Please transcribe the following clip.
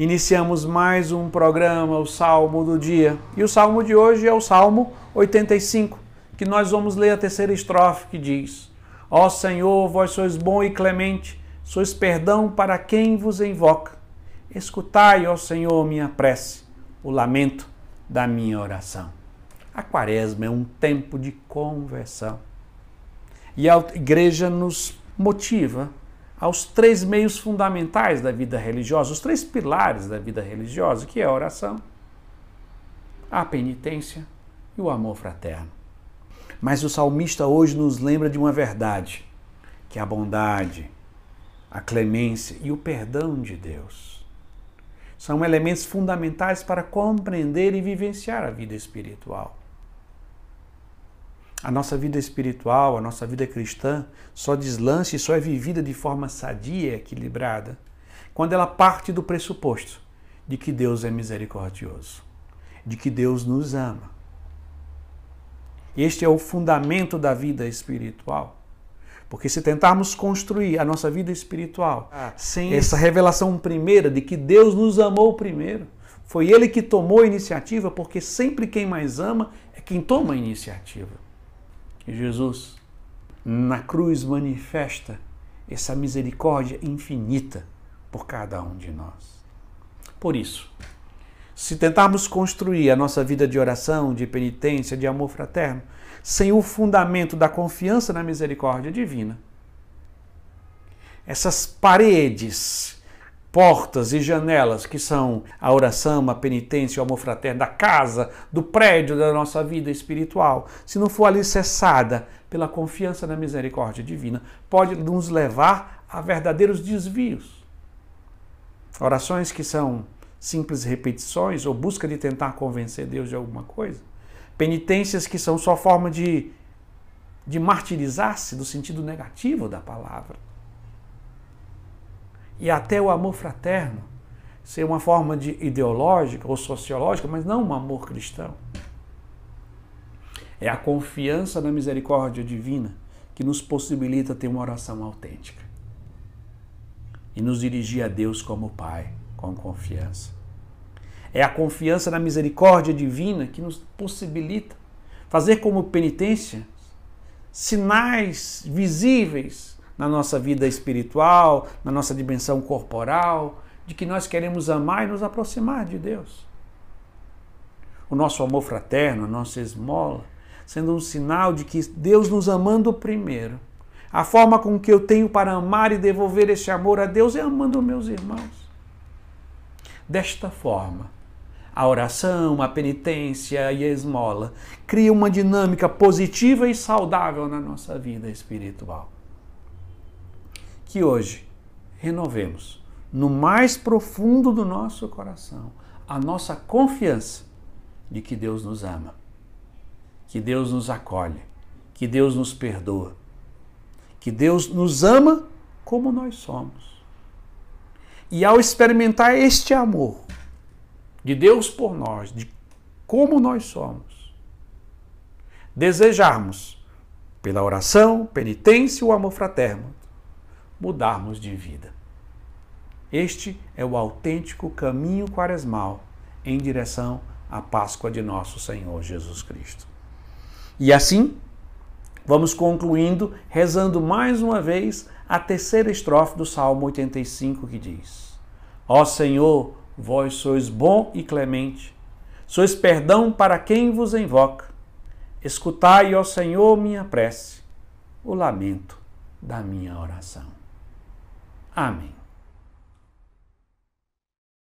Iniciamos mais um programa, o Salmo do Dia. E o salmo de hoje é o Salmo 85, que nós vamos ler a terceira estrofe que diz: Ó Senhor, vós sois bom e clemente, sois perdão para quem vos invoca. Escutai, ó Senhor, minha prece, o lamento da minha oração. A quaresma é um tempo de conversão. E a igreja nos motiva aos três meios fundamentais da vida religiosa, os três pilares da vida religiosa, que é a oração, a penitência e o amor fraterno. Mas o salmista hoje nos lembra de uma verdade, que é a bondade, a clemência e o perdão de Deus. São elementos fundamentais para compreender e vivenciar a vida espiritual. A nossa vida espiritual, a nossa vida cristã, só deslancha e só é vivida de forma sadia e equilibrada quando ela parte do pressuposto de que Deus é misericordioso, de que Deus nos ama. Este é o fundamento da vida espiritual. Porque se tentarmos construir a nossa vida espiritual ah, sem essa revelação primeira de que Deus nos amou primeiro, foi Ele que tomou a iniciativa, porque sempre quem mais ama é quem toma a iniciativa Jesus na cruz manifesta essa misericórdia infinita por cada um de nós. Por isso, se tentarmos construir a nossa vida de oração, de penitência, de amor fraterno, sem o fundamento da confiança na misericórdia divina, essas paredes portas e janelas que são a oração, a penitência, o amor fraterno da casa, do prédio da nossa vida espiritual, se não for alicerçada pela confiança na misericórdia divina, pode nos levar a verdadeiros desvios. Orações que são simples repetições ou busca de tentar convencer Deus de alguma coisa. Penitências que são só forma de, de martirizar-se no sentido negativo da palavra e até o amor fraterno ser uma forma de ideológica ou sociológica, mas não um amor cristão. É a confiança na misericórdia divina que nos possibilita ter uma oração autêntica e nos dirigir a Deus como Pai, com confiança. É a confiança na misericórdia divina que nos possibilita fazer como penitência sinais visíveis na nossa vida espiritual, na nossa dimensão corporal, de que nós queremos amar e nos aproximar de Deus. O nosso amor fraterno, a nossa esmola, sendo um sinal de que Deus nos amando primeiro. A forma com que eu tenho para amar e devolver esse amor a Deus é amando meus irmãos. Desta forma, a oração, a penitência e a esmola criam uma dinâmica positiva e saudável na nossa vida espiritual que hoje renovemos no mais profundo do nosso coração a nossa confiança de que Deus nos ama, que Deus nos acolhe, que Deus nos perdoa, que Deus nos ama como nós somos. E ao experimentar este amor de Deus por nós, de como nós somos, desejarmos, pela oração, penitência e o amor fraterno, mudarmos de vida. Este é o autêntico caminho quaresmal em direção à Páscoa de nosso Senhor Jesus Cristo. E assim, vamos concluindo rezando mais uma vez a terceira estrofe do Salmo 85 que diz: Ó Senhor, vós sois bom e clemente, sois perdão para quem vos invoca. Escutai, ó Senhor, minha prece, o lamento da minha oração. Amém.